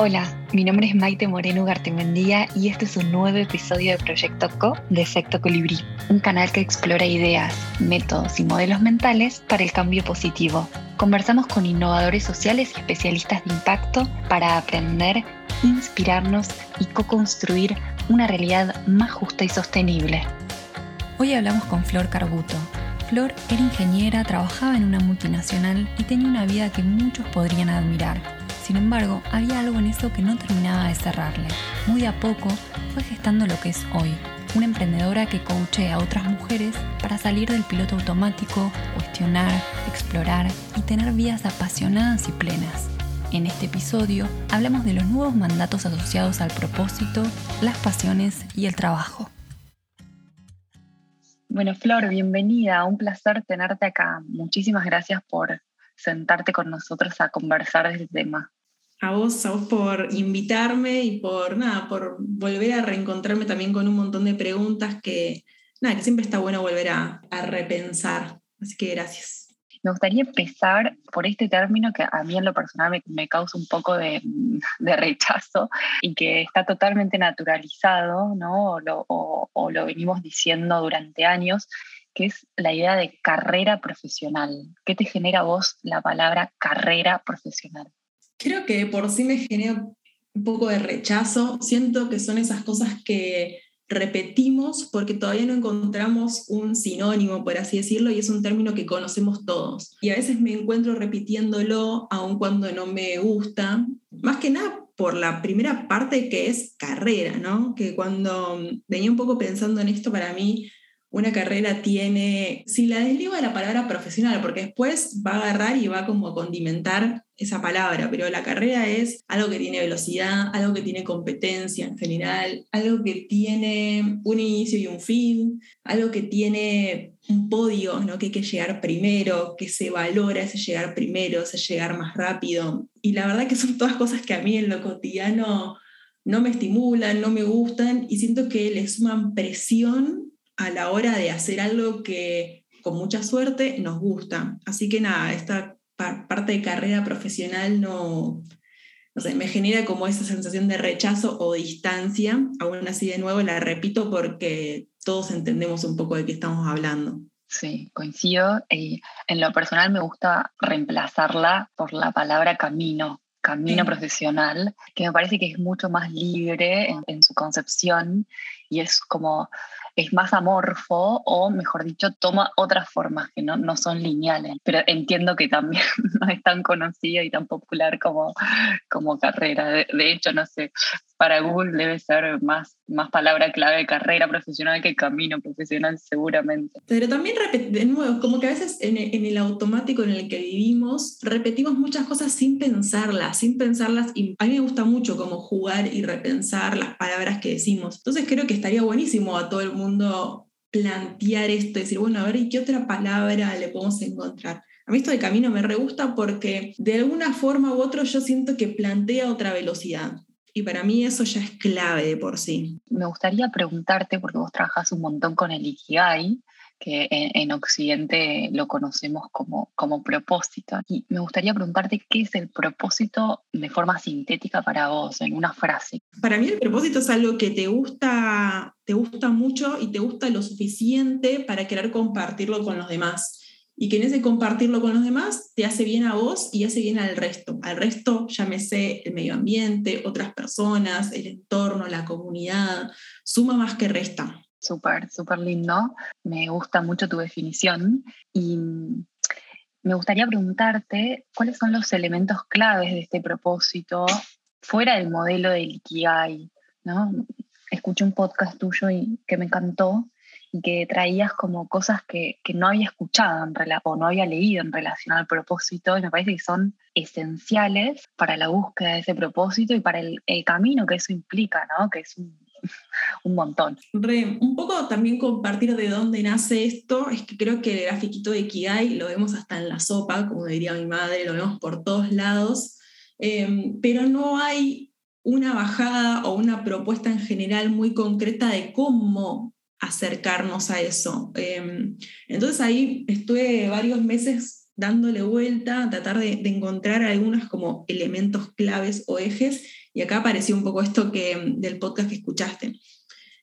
Hola, mi nombre es Maite Moreno Gartemendía y este es un nuevo episodio de Proyecto Co de Efecto Colibrí, un canal que explora ideas, métodos y modelos mentales para el cambio positivo. Conversamos con innovadores sociales y especialistas de impacto para aprender, inspirarnos y co-construir una realidad más justa y sostenible. Hoy hablamos con Flor Carbuto. Flor era ingeniera, trabajaba en una multinacional y tenía una vida que muchos podrían admirar sin embargo, había algo en eso que no terminaba de cerrarle. Muy a poco fue gestando lo que es hoy, una emprendedora que coachea a otras mujeres para salir del piloto automático, cuestionar, explorar y tener vidas apasionadas y plenas. En este episodio hablamos de los nuevos mandatos asociados al propósito, las pasiones y el trabajo. Bueno, Flor, bienvenida, un placer tenerte acá. Muchísimas gracias por sentarte con nosotros a conversar de este tema a vos, a vos por invitarme y por nada, por volver a reencontrarme también con un montón de preguntas que, nada, que siempre está bueno volver a, repensar. Así que gracias. Me gustaría empezar por este término que a mí en lo personal me, causa un poco de, rechazo y que está totalmente naturalizado, ¿no? O lo, o lo venimos diciendo durante años, que es la idea de carrera profesional. ¿Qué te genera a vos la palabra carrera profesional? Creo que por sí me genera un poco de rechazo. Siento que son esas cosas que repetimos porque todavía no encontramos un sinónimo, por así decirlo, y es un término que conocemos todos. Y a veces me encuentro repitiéndolo aun cuando no me gusta, más que nada por la primera parte que es carrera, ¿no? Que cuando venía un poco pensando en esto, para mí una carrera tiene, si la desligo de la palabra profesional, porque después va a agarrar y va como a condimentar esa palabra, pero la carrera es algo que tiene velocidad, algo que tiene competencia en general, algo que tiene un inicio y un fin, algo que tiene un podio, ¿no? que hay que llegar primero, que se valora ese llegar primero, ese llegar más rápido. Y la verdad que son todas cosas que a mí en lo cotidiano no me estimulan, no me gustan y siento que le suman presión a la hora de hacer algo que con mucha suerte nos gusta. Así que nada, esta parte de carrera profesional no, no sé, me genera como esa sensación de rechazo o distancia. Aún así, de nuevo, la repito porque todos entendemos un poco de qué estamos hablando. Sí, coincido. Y en lo personal me gusta reemplazarla por la palabra camino, camino profesional, que me parece que es mucho más libre en, su concepción y es como es más amorfo o, mejor dicho, toma otras formas que no, no son lineales. Pero entiendo que también no es tan conocida y tan popular como, como carrera. De, hecho, no sé, para Google debe ser más, más palabra clave carrera profesional que camino profesional, seguramente. Pero también, de nuevo, como que a veces en, el automático en el que vivimos, repetimos muchas cosas sin pensarlas, sin pensarlas. Y a mí me gusta mucho como jugar y repensar las palabras que decimos. Entonces creo que estaría buenísimo a todo el mundo plantear esto, decir, bueno, a ver, ¿y qué otra palabra le podemos encontrar? A mí esto de camino me re gusta porque de alguna forma u otra yo siento que plantea otra velocidad. Y para mí eso ya es clave de por sí. Me gustaría preguntarte, porque vos trabajas un montón con el Ikigai, que en, Occidente lo conocemos como, como propósito. Y me gustaría preguntarte qué es el propósito de forma sintética para vos, en una frase. Para mí el propósito es algo que te gusta, te gusta mucho y te gusta lo suficiente para querer compartirlo con los demás. Y que en ese compartirlo con los demás te hace bien a vos y hace bien al resto. Al resto, llámese el medio ambiente, otras personas, el entorno, la comunidad, suma más que resta. Súper, súper lindo. Me gusta mucho tu definición y me gustaría preguntarte cuáles son los elementos claves de este propósito fuera del modelo del Ikigai. ¿no? Escuché un podcast tuyo y que me encantó y que traías como cosas que, no había escuchado en o no había leído en relación al propósito y me parece que son esenciales para la búsqueda de ese propósito y para el, camino que eso implica, ¿no? que es un un montón. un poco también compartir de dónde nace esto, es que creo que el grafiquito de Kigai lo vemos hasta en la sopa, como diría mi madre, lo vemos por todos lados, em, pero no hay una bajada o una propuesta en general muy concreta de cómo acercarnos a eso. Em, entonces ahí estuve varios meses dándole vuelta, tratar de, encontrar algunos como elementos claves o ejes, y acá apareció un poco esto que, del podcast que escuchaste,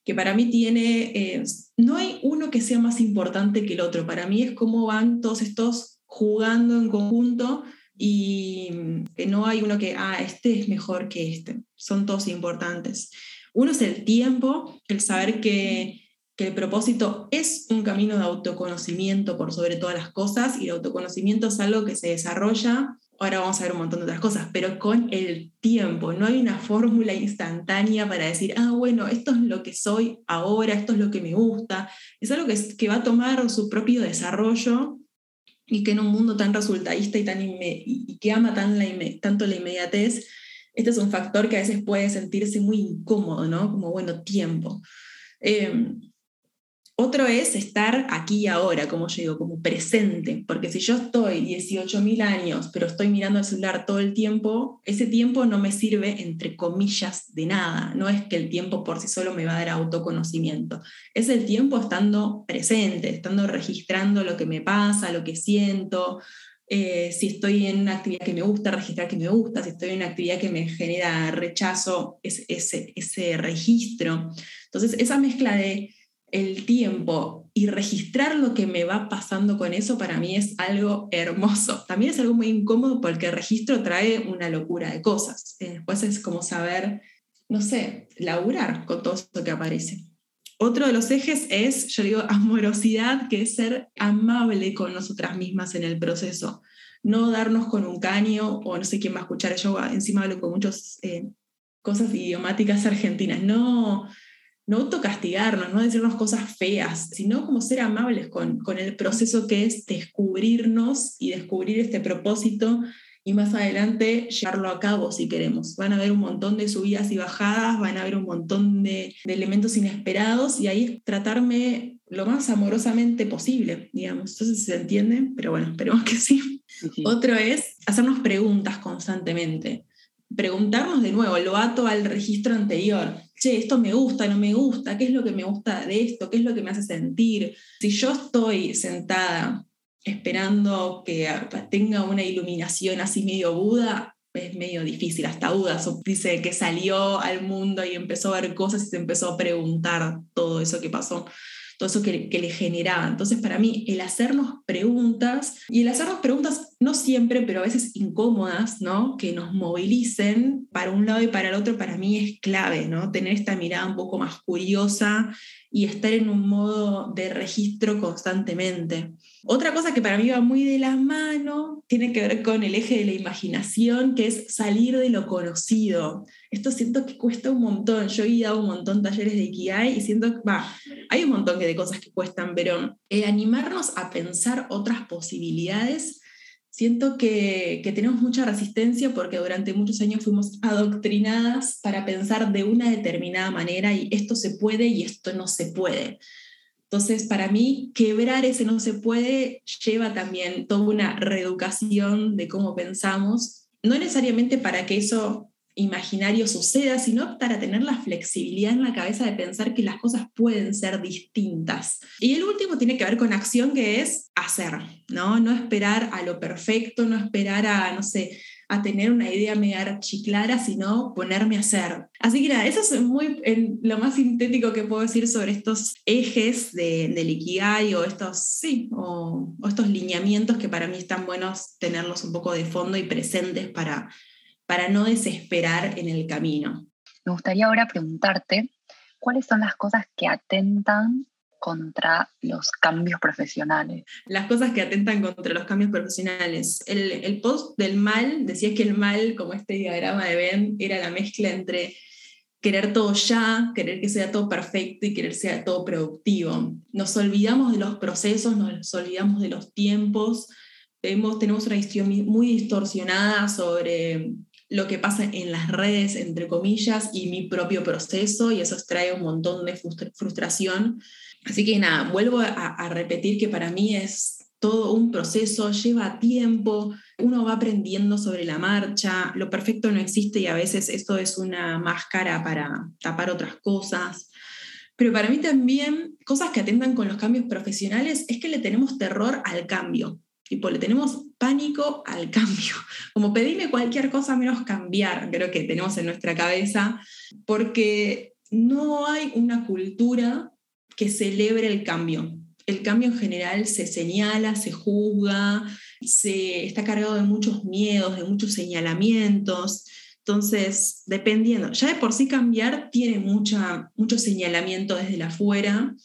que para mí tiene, eh, no hay uno que sea más importante que el otro, para mí es cómo van todos estos jugando en conjunto y que no hay uno que, ah, este es mejor que este, son todos importantes. Uno es el tiempo, el saber que que el propósito es un camino de autoconocimiento por sobre todas las cosas y el autoconocimiento es algo que se desarrolla, ahora vamos a ver un montón de otras cosas, pero con el tiempo, no hay una fórmula instantánea para decir, ah, bueno, esto es lo que soy ahora, esto es lo que me gusta, es algo que, va a tomar su propio desarrollo y que en un mundo tan resultadista y, tan que ama tanto la inmediatez, este es un factor que a veces puede sentirse muy incómodo, ¿no? Como, bueno, tiempo. Eh, otro es estar aquí y ahora, como yo digo, como presente, porque si yo estoy 18.000 años, pero estoy mirando el celular todo el tiempo, ese tiempo no me sirve, entre comillas, de nada. No es que el tiempo por sí solo me va a dar autoconocimiento. Es el tiempo estando presente, estando registrando lo que me pasa, lo que siento, eh, si estoy en una actividad que me gusta, registrar que me gusta, si estoy en una actividad que me genera rechazo, ese, ese registro. Entonces, esa mezcla de el tiempo y registrar lo que me va pasando con eso para mí es algo hermoso. También es algo muy incómodo porque el registro trae una locura de cosas. Eh, después es como saber, no sé, laburar con todo esto que aparece. Otro de los ejes es, yo digo, amorosidad, que es ser amable con nosotras mismas en el proceso. No darnos con un caño, o no sé quién va a escuchar, yo encima hablo con muchas eh, cosas idiomáticas argentinas. No, no autocastigarnos, no decirnos cosas feas, sino como ser amables con, con el proceso que es descubrirnos y descubrir este propósito y más adelante llevarlo a cabo si queremos. Van a haber un montón de subidas y bajadas, van a haber un montón de, elementos inesperados y ahí tratarme lo más amorosamente posible, digamos. Entonces se entiende, pero bueno, esperemos que sí. Otro es hacernos preguntas constantemente. Preguntarnos de nuevo, lo ato al registro anterior che, esto me gusta, no me gusta, qué es lo que me gusta de esto, qué es lo que me hace sentir. Si yo estoy sentada esperando que tenga una iluminación así medio Buda, es medio difícil. Hasta Buda dice que salió al mundo y empezó a ver cosas y se empezó a preguntar todo eso que pasó todo eso que, le generaba. Entonces, para mí, el hacernos preguntas, y el hacernos preguntas no siempre, pero a veces incómodas, ¿no? Que nos movilicen para un lado y para el otro, para mí es clave, ¿no? Tener esta mirada un poco más curiosa y estar en un modo de registro constantemente. Otra cosa que para mí va muy de la mano tiene que ver con el eje de la imaginación, que es salir de lo conocido. Esto siento que cuesta un montón. Yo he dado un montón de talleres de Ikigai y siento que, va, hay un montón de cosas que cuestan, pero eh, animarnos a pensar otras posibilidades, siento que, tenemos mucha resistencia porque durante muchos años fuimos adoctrinadas para pensar de una determinada manera y esto se puede y esto no se puede. Entonces, para mí, quebrar ese no se puede lleva también toda una reeducación de cómo pensamos, no necesariamente para que eso imaginario suceda, sino para tener la flexibilidad en la cabeza de pensar que las cosas pueden ser distintas. Y el último tiene que ver con acción, que es hacer, ¿no? No esperar a lo perfecto, no esperar a, no sé, a tener una idea mega clara, sino ponerme a hacer. Así que nada, eso es muy lo más sintético que puedo decir sobre estos ejes de, del o estos, sí, o, estos lineamientos que para mí están buenos tenerlos un poco de fondo y presentes para, para no desesperar en el camino. Me gustaría ahora preguntarte, ¿cuáles son las cosas que atentan contra los cambios profesionales. Las cosas que atentan contra los cambios profesionales. El, post del mal decía que el mal, como este diagrama de Ben, era la mezcla entre querer todo ya, querer que sea todo perfecto y querer que sea todo productivo. Nos olvidamos de los procesos, nos olvidamos de los tiempos, tenemos, tenemos una visión muy distorsionada sobre lo que pasa en las redes, entre comillas, y mi propio proceso, y eso trae un montón de frustración. Así que nada, vuelvo a, repetir que para mí es todo un proceso, lleva tiempo, uno va aprendiendo sobre la marcha, lo perfecto no existe y a veces esto es una máscara para tapar otras cosas. Pero para mí también cosas que atendan con los cambios profesionales es que le tenemos terror al cambio. Tipo, le tenemos pánico al cambio. Como pedirme cualquier cosa menos cambiar, creo que tenemos en nuestra cabeza, porque no hay una cultura que celebre el cambio. El cambio en general se señala, se juzga, se está cargado de muchos miedos, de muchos señalamientos. Entonces, dependiendo, ya de por sí cambiar tiene mucha, mucho señalamiento desde afuera.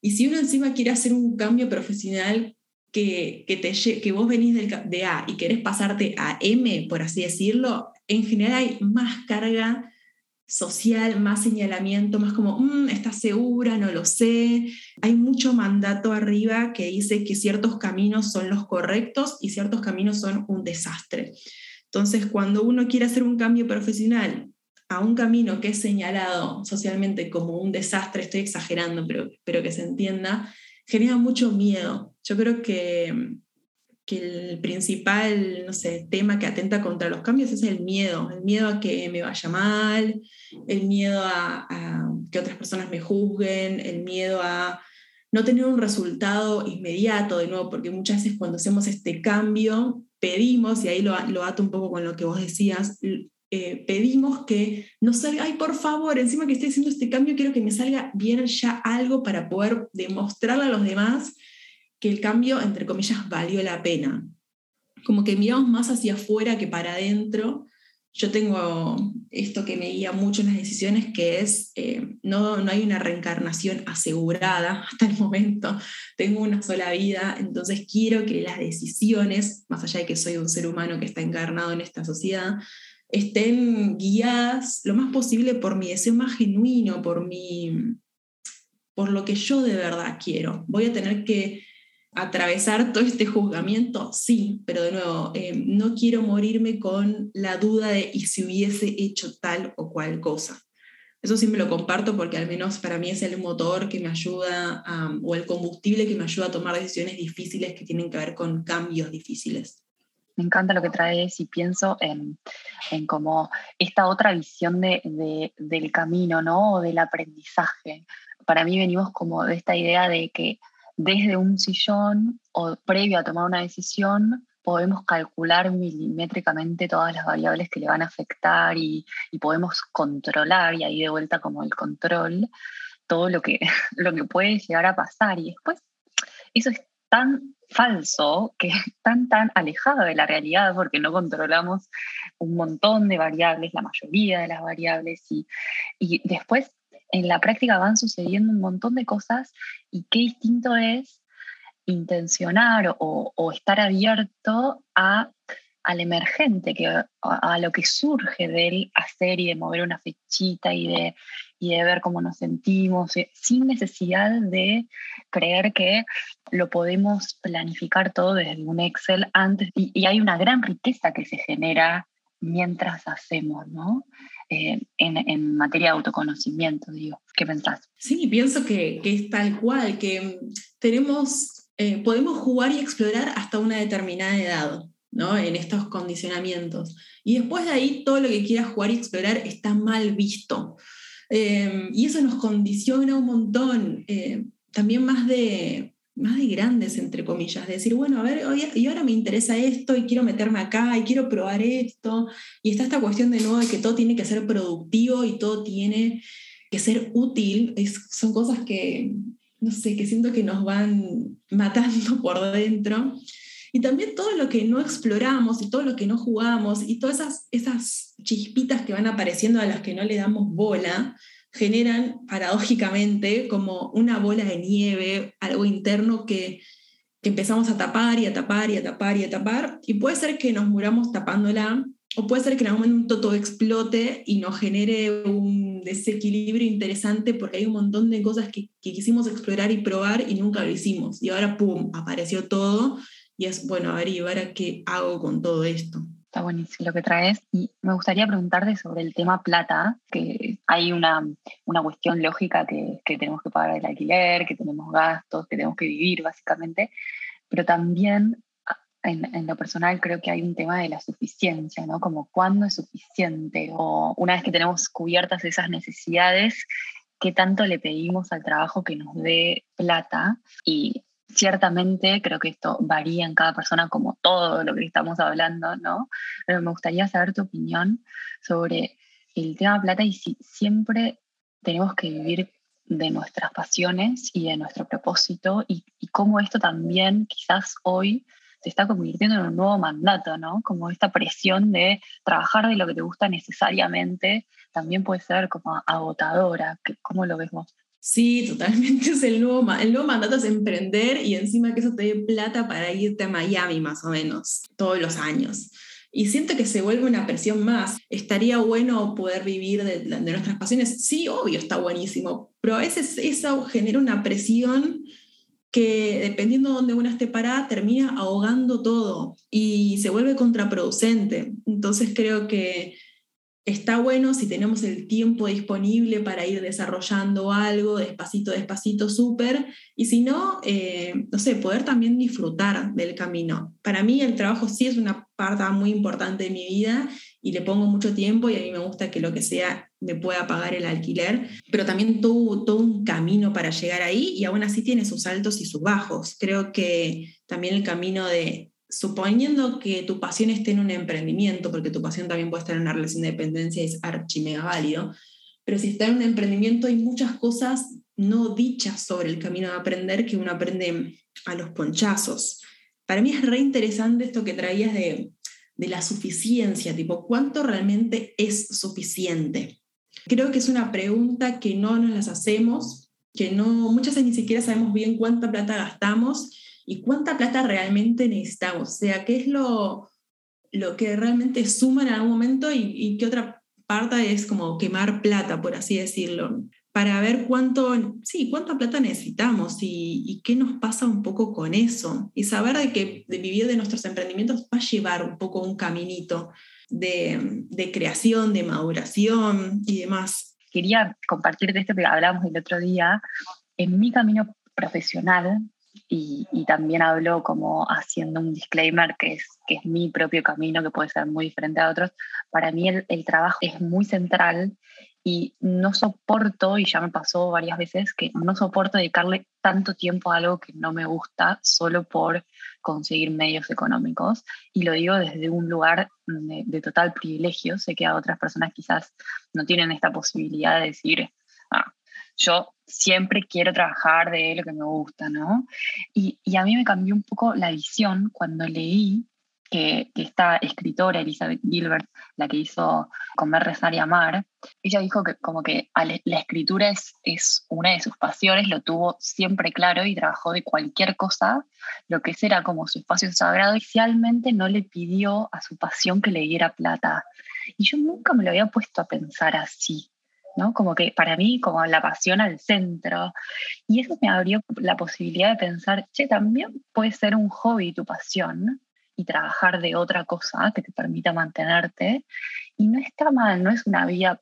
Y si uno encima quiere hacer un cambio profesional que, que, que vos venís de A y querés pasarte a M, por así decirlo, en general hay más carga social, más señalamiento, más como, mm, ¿estás segura? No lo sé. Hay mucho mandato arriba que dice que ciertos caminos son los correctos y ciertos caminos son un desastre. Entonces, cuando uno quiere hacer un cambio profesional a un camino que es señalado socialmente como un desastre, estoy exagerando, pero, pero que se entienda, genera mucho miedo. Yo creo que que el principal, no sé, tema que atenta contra los cambios es el miedo, el miedo a que me vaya mal, el miedo a, que otras personas me juzguen, el miedo a no tener un resultado inmediato, de nuevo, porque muchas veces cuando hacemos este cambio, pedimos, y ahí lo, lo ato un poco con lo que vos decías, eh, pedimos que nos salga, ay, por favor, encima que estoy haciendo este cambio, quiero que me salga bien ya algo para poder demostrarle a los demás que el cambio, entre comillas, valió la pena. Como que miramos más hacia afuera que para adentro. Yo tengo esto que me guía mucho en las decisiones, que es, eh, no, no hay una reencarnación asegurada hasta el momento, tengo una sola vida, entonces quiero que las decisiones, más allá de que soy un ser humano que está encarnado en esta sociedad, estén guiadas lo más posible por mi deseo más genuino, por, mi, por lo que yo de verdad quiero. Voy a tener que atravesar todo este juzgamiento, sí, pero de nuevo, eh, no quiero morirme con la duda de y si hubiese hecho tal o cual cosa. Eso sí me lo comparto porque al menos para mí es el motor que me ayuda, o el combustible que me ayuda a tomar decisiones difíciles que tienen que ver con cambios difíciles. Me encanta lo que traes y pienso en, como esta otra visión de, de, del camino, ¿no? O del aprendizaje. Para mí venimos como de esta idea de que desde un sillón o previo a tomar una decisión, podemos calcular milimétricamente todas las variables que le van a afectar y, podemos controlar, y ahí de vuelta como el control, todo lo que, lo que puede llegar a pasar. Y después, eso es tan falso, que es tan, tan alejado de la realidad, porque no controlamos un montón de variables, la mayoría de las variables, y, y después en la práctica van sucediendo un montón de cosas y qué distinto es intencionar o, estar abierto a, al emergente, que, a, lo que surge del hacer y de mover una fechita y de, y de ver cómo nos sentimos, eh, sin necesidad de creer que lo podemos planificar todo desde un Excel antes. Y, y hay una gran riqueza que se genera mientras hacemos, ¿no? Eh, en, materia de autoconocimiento, digo. ¿Qué pensás? Sí, pienso que, es tal cual, que tenemos, eh, podemos jugar y explorar hasta una determinada edad. ¿no? en estos condicionamientos. Y después de ahí, todo lo que quieras jugar y explorar está mal visto. Eh, y eso nos condiciona un montón. también más de, más de grandes, entre comillas, decir, bueno, a ver, y ahora me interesa esto y quiero meterme acá y quiero probar esto. Y está esta cuestión de nuevo de que todo tiene que ser productivo y todo tiene que ser útil. son cosas que, no sé, que siento que nos van matando por dentro. Y también todo lo que no exploramos y todo lo que no jugamos y todas esas, esas chispitas que van apareciendo a las que no le damos bola, generan paradójicamente como una bola de nieve, algo interno que, empezamos a tapar y a tapar y a tapar y a tapar, y puede ser que nos muramos tapándola, o puede ser que en algún momento todo explote y nos genere un desequilibrio interesante porque hay un montón de cosas que, que quisimos explorar y probar y nunca lo hicimos. Y ahora, ¡pum!, apareció todo y es, bueno, a ver, ¿y qué hago con todo esto? Está buenísimo lo que traes. Y me gustaría preguntarte sobre el tema plata, que hay una, una cuestión lógica que, que, tenemos que pagar el alquiler, que tenemos gastos, que tenemos que vivir básicamente, pero también en, en, lo personal creo que hay un tema de la suficiencia, ¿no? Como cuándo es suficiente o una vez que tenemos cubiertas esas necesidades, qué tanto le pedimos al trabajo que nos dé plata y Ciertamente, creo que esto varía en cada persona, como todo lo que estamos hablando, ¿no? Pero me gustaría saber tu opinión sobre el tema plata y si siempre tenemos que vivir de nuestras pasiones y de nuestro propósito y, cómo esto también quizás hoy se está convirtiendo en un nuevo mandato, ¿no? Como esta presión de trabajar de lo que te gusta necesariamente también puede ser como agotadora. ¿Cómo lo ves vos? Sí, totalmente es el nuevo, el nuevo mandato es emprender y encima que eso te dé plata para irte a Miami más o menos todos los años. Y siento que se vuelve una presión más. Estaría bueno poder vivir de, de nuestras pasiones. Sí, obvio, está buenísimo, pero a veces eso genera una presión que dependiendo de dónde uno esté parada, termina ahogando todo y se vuelve contraproducente. Entonces creo que está bueno si tenemos el tiempo disponible para ir desarrollando algo despacito, despacito, súper, y si no, eh, no sé, poder también disfrutar del camino. Para mí el trabajo sí es una parte muy importante de mi vida y le pongo mucho tiempo y a mí me gusta que lo que sea me pueda pagar el alquiler, pero también todo, todo un camino para llegar ahí y aún así tiene sus altos y sus bajos. Creo que también el camino de suponiendo que tu pasión esté en un emprendimiento, porque tu pasión también puede estar en una relación de dependencia es archimega válido, pero si está en un emprendimiento hay muchas cosas no dichas sobre el camino de aprender que uno aprende a los ponchazos. Para mí es re interesante esto que traías de, de la suficiencia, tipo, ¿cuánto realmente es suficiente? Creo que es una pregunta que no nos las hacemos, que no, muchas veces ni siquiera sabemos bien cuánta plata gastamos y cuánta plata realmente necesitamos. O sea, qué es lo, lo que realmente suma en algún momento y, qué otra parte es como quemar plata, por así decirlo, para ver cuánto, sí, cuánta plata necesitamos y, qué nos pasa un poco con eso. Y saber de que de vivir de nuestros emprendimientos va a llevar un poco un caminito de, de creación, de maduración y demás. Quería compartirte esto que hablábamos el otro día. En mi camino profesional, y, también hablo como haciendo un disclaimer que es, que es mi propio camino, que puede ser muy diferente a otros. Para mí el, el trabajo es muy central y no soporto, y ya me pasó varias veces, que no soporto dedicarle tanto tiempo a algo que no me gusta solo por conseguir medios económicos. Y lo digo desde un lugar de, de total privilegio. Sé que a otras personas quizás no tienen esta posibilidad de decir, ah, yo siempre quiero trabajar de lo que me gusta, ¿no? Y, a mí me cambió un poco la visión cuando leí que, esta escritora, Elizabeth Gilbert, la que hizo Comer, Rezar y Amar, ella dijo que como que la escritura es, es una de sus pasiones, lo tuvo siempre claro y trabajó de cualquier cosa, lo que era como su espacio sagrado, inicialmente no le pidió a su pasión que le diera plata. Y yo nunca me lo había puesto a pensar así. ¿No? Como que para mí, como la pasión al centro. Y eso me abrió la posibilidad de pensar, che, también puede ser un hobby tu pasión y trabajar de otra cosa que te permita mantenerte. Y no está mal, no es una vía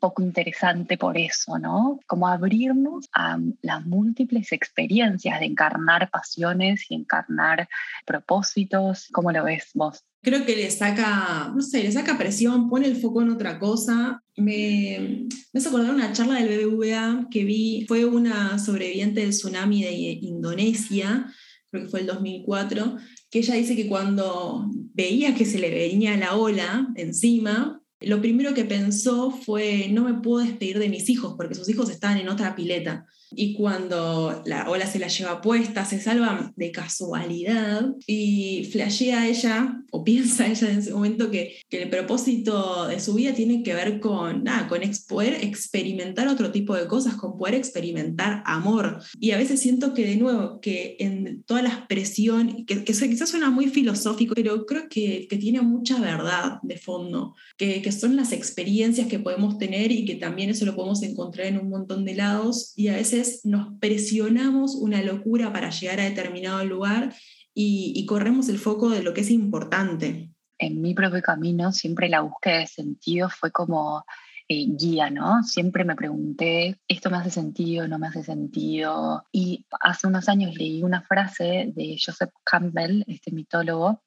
poco interesante por eso, ¿no? Como abrirnos a las múltiples experiencias de encarnar pasiones y encarnar propósitos. ¿Cómo lo ves vos? Creo que le saca, no sé, le saca presión, pone el foco en otra cosa. Me, me hace acordar una charla del BBVA que vi, fue una sobreviviente del tsunami de Indonesia, creo que fue el 2004, que ella dice que cuando veía que se le venía la ola encima, lo primero que pensó fue, no me puedo despedir de mis hijos porque sus hijos estaban en otra pileta y cuando la ola se la lleva puesta, se salva de casualidad y flashea ella, o piensa ella en ese momento que, que el propósito de su vida tiene que ver con, nada, con poder experimentar otro tipo de cosas, con poder experimentar amor. Y a veces siento que de nuevo, que en todas las presiones, que, que quizás suena muy filosófico, pero creo que, que tiene mucha verdad de fondo, que, que son las experiencias que podemos tener y que también eso lo podemos encontrar en un montón de lados y a veces nos presionamos una locura para llegar a determinado lugar y, corremos el foco de lo que es importante. En mi propio camino siempre la búsqueda de sentido fue como eh, guía, ¿no? Siempre me pregunté, ¿esto me hace sentido? ¿No me hace sentido? Y hace unos años leí una frase de Joseph Campbell, este mitólogo,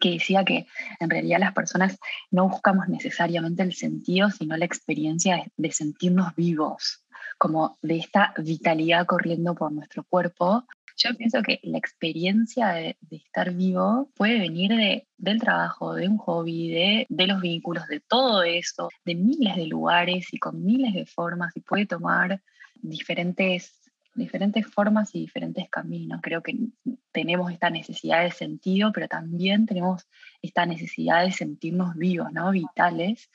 que decía que en realidad las personas no buscamos necesariamente el sentido, sino la experiencia de sentirnos vivos como de esta vitalidad corriendo por nuestro cuerpo. Yo pienso que la experiencia de, estar vivo puede venir de, del trabajo, de un hobby, de, de los vínculos, de todo eso, de miles de lugares y con miles de formas y puede tomar diferentes diferentes formas y diferentes caminos. Creo que tenemos esta necesidad de sentido, pero también tenemos esta necesidad de sentirnos vivos, ¿no? Vitales.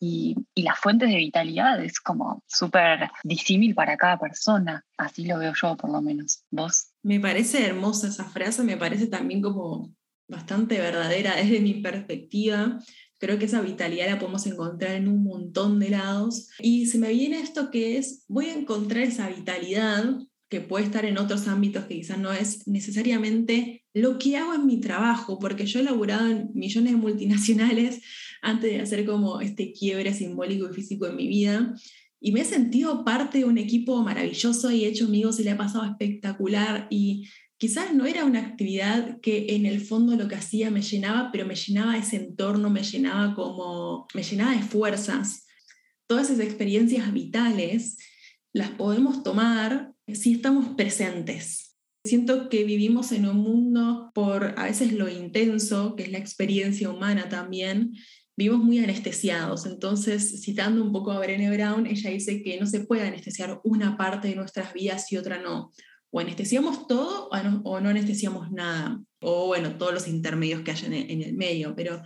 Y, y las fuentes de vitalidad es como súper disímil para cada persona. Así lo veo yo, por lo menos. ¿Vos? Me parece hermosa esa frase, me parece también como bastante verdadera desde mi perspectiva. Creo que esa vitalidad la podemos encontrar en un montón de lados. Y se me viene esto que es, voy a encontrar esa vitalidad que puede estar en otros ámbitos que quizás no es necesariamente lo que hago en mi trabajo, porque yo he laburado en millones de multinacionales antes de hacer como este quiebre simbólico y físico en mi vida, y me he sentido parte de un equipo maravilloso y he hecho amigos y le ha pasado espectacular, y quizás no era una actividad que en el fondo lo que hacía me llenaba, pero me llenaba ese entorno, me llenaba como, me llenaba de fuerzas. Todas esas experiencias vitales las podemos tomar si estamos presentes. Siento que vivimos en un mundo por a veces lo intenso, que es la experiencia humana también, vivimos muy anestesiados. Entonces, citando un poco a Brené Brown, ella dice que no se puede anestesiar una parte de nuestras vidas y otra no. O anestesiamos todo o no, anestesiamos nada. O bueno, todos los intermedios que hay en el medio. Pero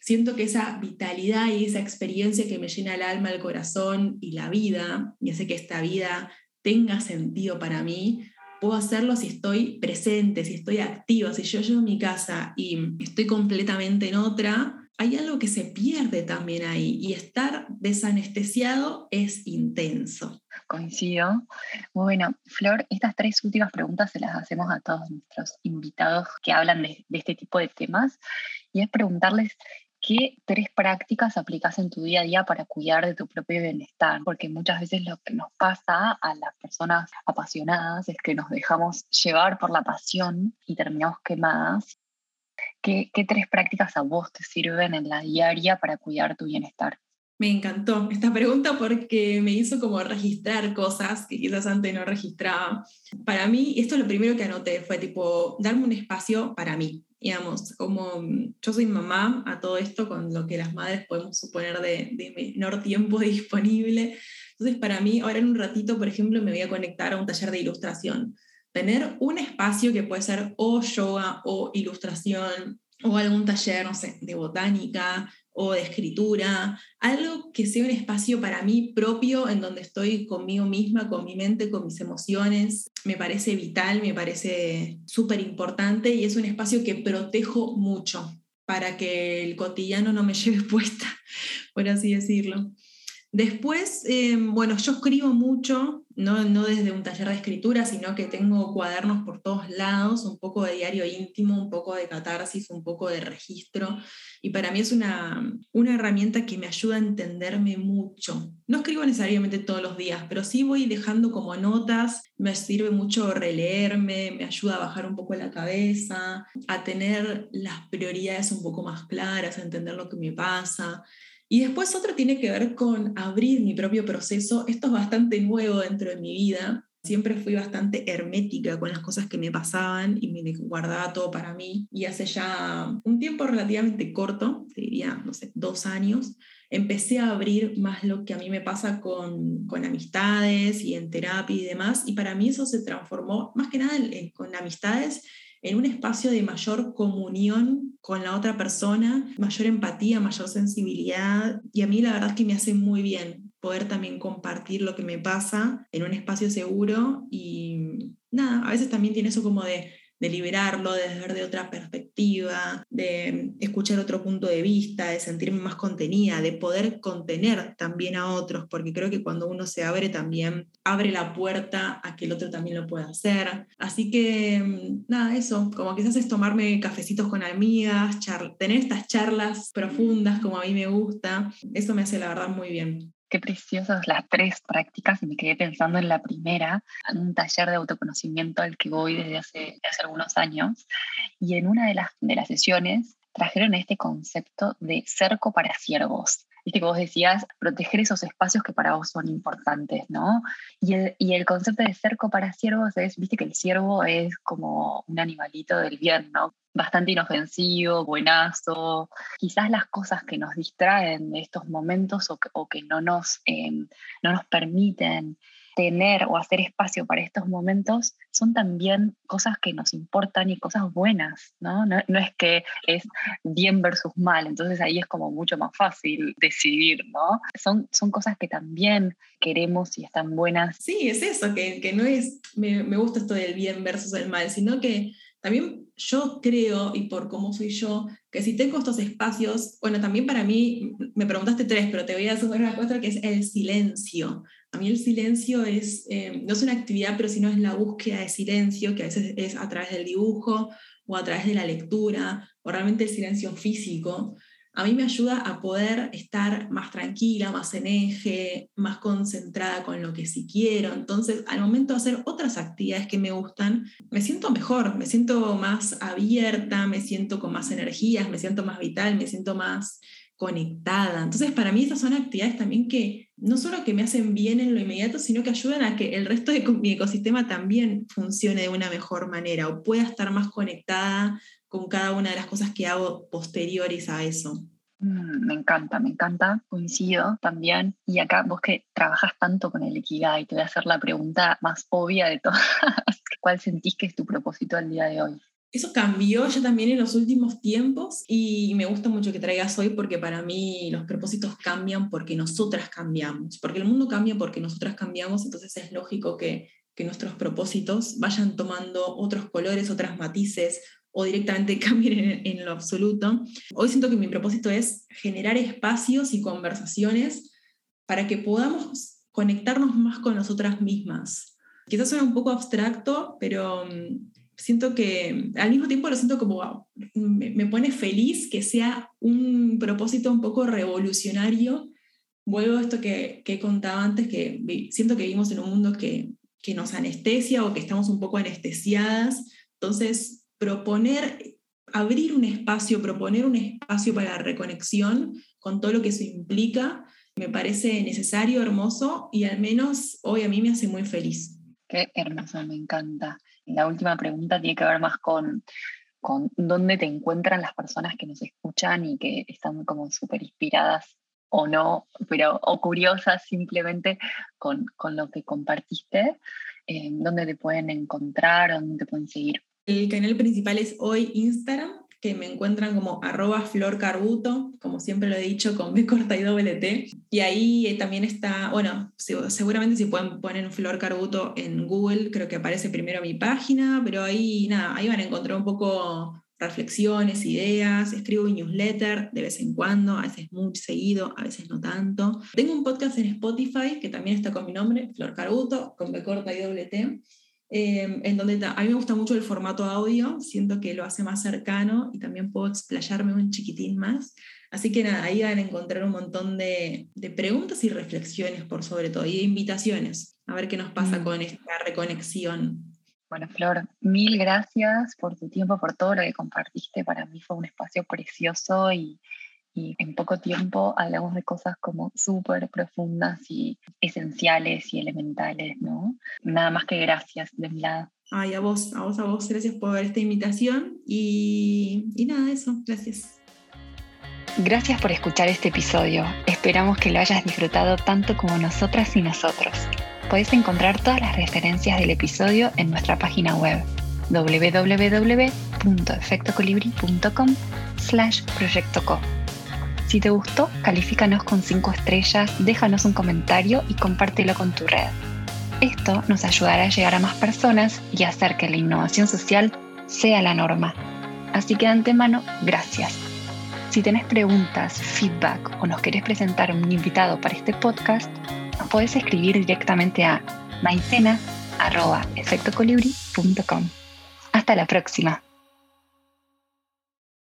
siento que esa vitalidad y esa experiencia que me llena el alma, el corazón y la vida, y hace que esta vida tenga sentido para mí, puedo hacerlo si estoy presente, si estoy activa, si yo llego a mi casa y estoy completamente en otra, hay algo que se pierde también ahí y estar desanestesiado es intenso. Coincido. Bueno, Flor, estas tres últimas preguntas se las hacemos a todos nuestros invitados que hablan de, de este tipo de temas y es preguntarles ¿qué tres prácticas aplicas en tu día a día para cuidar de tu propio bienestar? Porque muchas veces lo que nos pasa a las personas apasionadas es que nos dejamos llevar por la pasión y terminamos quemadas. ¿Qué, tres prácticas a vos te sirven en la diaria para cuidar tu bienestar? Me encantó esta pregunta porque me hizo como registrar cosas que quizás antes no registraba. Para mí, esto es lo primero que anoté, fue tipo darme un espacio para mí digamos, como mm, yo soy mamá a todo esto con lo que las madres podemos suponer de, de, menor tiempo disponible. Entonces, para mí, ahora en un ratito, por ejemplo, me voy a conectar a un taller de ilustración. Tener un espacio que puede ser o yoga o ilustración o algún taller, no sé, de botánica o de escritura, algo que sea un espacio para mí propio en donde estoy conmigo misma, con mi mente, con mis emociones. Me parece vital, me parece súper importante y es un espacio que protejo mucho para que el cotidiano no me lleve puesta, por así decirlo. Después, em, bueno, yo escribo mucho, no, no desde un taller de escritura, sino que tengo cuadernos por todos lados, un poco de diario íntimo, un poco de catarsis, un poco de registro. Y para mí es una, una herramienta que me ayuda a entenderme mucho. No escribo necesariamente todos los días, pero sí voy dejando como notas. Me sirve mucho releerme, me ayuda a bajar un poco la cabeza, a tener las prioridades un poco más claras, a entender lo que me pasa. Y después otro tiene que ver con abrir mi propio proceso. Esto es bastante nuevo dentro de mi vida. Siempre fui bastante hermética con las cosas que me pasaban y me guardaba todo para mí. Y hace ya un tiempo relativamente corto, diría, no sé, dos años, empecé a abrir más lo que a mí me pasa con, con amistades y en terapia y demás. Y para mí eso se transformó más que nada con amistades en un espacio de mayor comunión con la otra persona, mayor empatía, mayor sensibilidad. Y a mí la verdad que me hace muy bien poder también compartir lo que me pasa en un espacio seguro y nada, a veces también tiene eso como de de liberarlo, de ver de otra perspectiva, de escuchar otro punto de vista, de sentirme más contenida, de poder contener también a otros, porque creo que cuando uno se abre también abre la puerta a que el otro también lo pueda hacer. Así que mm, nada, eso, como quizás es tomarme cafecitos con amigas, tener estas charlas profundas como a mí me gusta, eso me hace la verdad muy bien. Qué preciosas las tres prácticas me quedé pensando en la primera, en un taller de autoconocimiento al que voy desde hace, hace algunos años. Y en una de las, de las sesiones trajeron este concepto de cerco para ciervos. Viste que vos decías, proteger esos espacios que para vos son importantes, ¿no? Y el, y el concepto de cerco para ciervos es, viste que el ciervo es como un animalito del bien, ¿no? Bastante inofensivo, buenazo. Quizás las cosas que nos distraen de estos momentos o que, o que no, nos, eh, no nos permiten tener o hacer espacio para estos momentos son también cosas que nos importan y cosas buenas, ¿no? No, es que es bien versus mal, entonces ahí es como mucho más fácil decidir, ¿no? Son, son cosas que también queremos y están buenas. Sí, es eso, que, que no es, me, me gusta esto del bien versus el mal, sino que también yo creo, y por cómo soy yo, que si tengo estos espacios, bueno, también para mí, me preguntaste tres, pero te voy a sumar una cuatro, que es el silencio. A mí el silencio es, eh, no es una actividad, pero sino es la búsqueda de silencio, que a veces es a través del dibujo o a través de la lectura, o realmente el silencio físico a mí me ayuda a poder estar más tranquila, más en eje, más concentrada con lo que sí quiero. Entonces, al momento de hacer otras actividades que me gustan, me siento mejor, me siento más abierta, me siento con más energías, me siento más vital, me siento más conectada. Entonces, para mí esas son actividades también que no solo que me hacen bien en lo inmediato, sino que ayudan a que el resto de mi ecosistema también funcione de una mejor manera o pueda estar más conectada con cada una de las cosas que hago posteriores a eso. Mm, me encanta, me encanta, coincido también. Y acá vos que trabajas tanto con el Ikigai, te voy a hacer la pregunta más obvia de todas. ¿Cuál sentís que es tu propósito al día de hoy? Eso cambió ya también en los últimos tiempos y me gusta mucho que traigas hoy porque para mí los propósitos cambian porque nosotras cambiamos, porque el mundo cambia porque nosotras cambiamos, entonces es lógico que, que nuestros propósitos vayan tomando otros colores, otras matices, o directamente cambien en, lo absoluto. Hoy siento que mi propósito es generar espacios y conversaciones para que podamos conectarnos más con nosotras mismas. Quizás suena un poco abstracto, pero mm, siento que al mismo tiempo lo siento como, me, pone feliz que sea un propósito un poco revolucionario. Vuelvo a esto que, que contaba antes, que siento que vivimos en un mundo que, que nos anestesia o que estamos un poco anestesiadas. Entonces, proponer, abrir un espacio, proponer un espacio para la reconexión con todo lo que eso implica, me parece necesario, hermoso y al menos hoy a mí me hace muy feliz. Qué hermoso, me encanta. La última pregunta tiene que ver más con, con dónde te encuentran las personas que nos escuchan y que están como súper inspiradas o no, pero o curiosas simplemente con, con lo que compartiste, eh, dónde te pueden encontrar, dónde te pueden seguir. El canal principal es hoy Instagram, que me encuentran como arroba florcarbuto, como siempre lo he dicho, con B corta y doble T. Y ahí también está, bueno, seguramente si pueden poner Flor Carbuto en Google, creo que aparece primero mi página, pero ahí nada, ahí van a encontrar un poco reflexiones, ideas, escribo newsletter de vez en cuando, a veces muy seguido, a veces no tanto. Tengo un podcast en Spotify que también está con mi nombre, Flor Carbuto, con B corta y doble T Em, en donde a mí me gusta mucho el formato audio, siento que lo hace más cercano y también puedo explayarme un chiquitín más. Así que nada, ahí van a encontrar un montón de, de preguntas y reflexiones por sobre todo, y de invitaciones, a ver qué nos pasa mm. con esta reconexión. Bueno, Flor, mil gracias por tu tiempo, por todo lo que compartiste. Para mí fue un espacio precioso y, y en poco tiempo hablamos de cosas como súper profundas y esenciales y elementales, ¿no? Nada más que gracias de mi lado. Ay, a vos, a vos, a vos, gracias por esta invitación y, y nada, eso, gracias. Gracias por escuchar este episodio. Esperamos que lo hayas disfrutado tanto como nosotras y nosotros. Puedes encontrar todas las referencias del episodio en nuestra página web www.efectocolibri.com slash proyectoco. Si te gustó, califícanos con 5 estrellas, déjanos un comentario y compártelo con tu red. Esto nos ayudará a llegar a más personas y hacer que la innovación social sea la norma. Así que de antemano, gracias. Si tenés preguntas, feedback o nos querés presentar un invitado para este podcast, nos podés escribir directamente a maicena.efectocolibri.com. Hasta la próxima.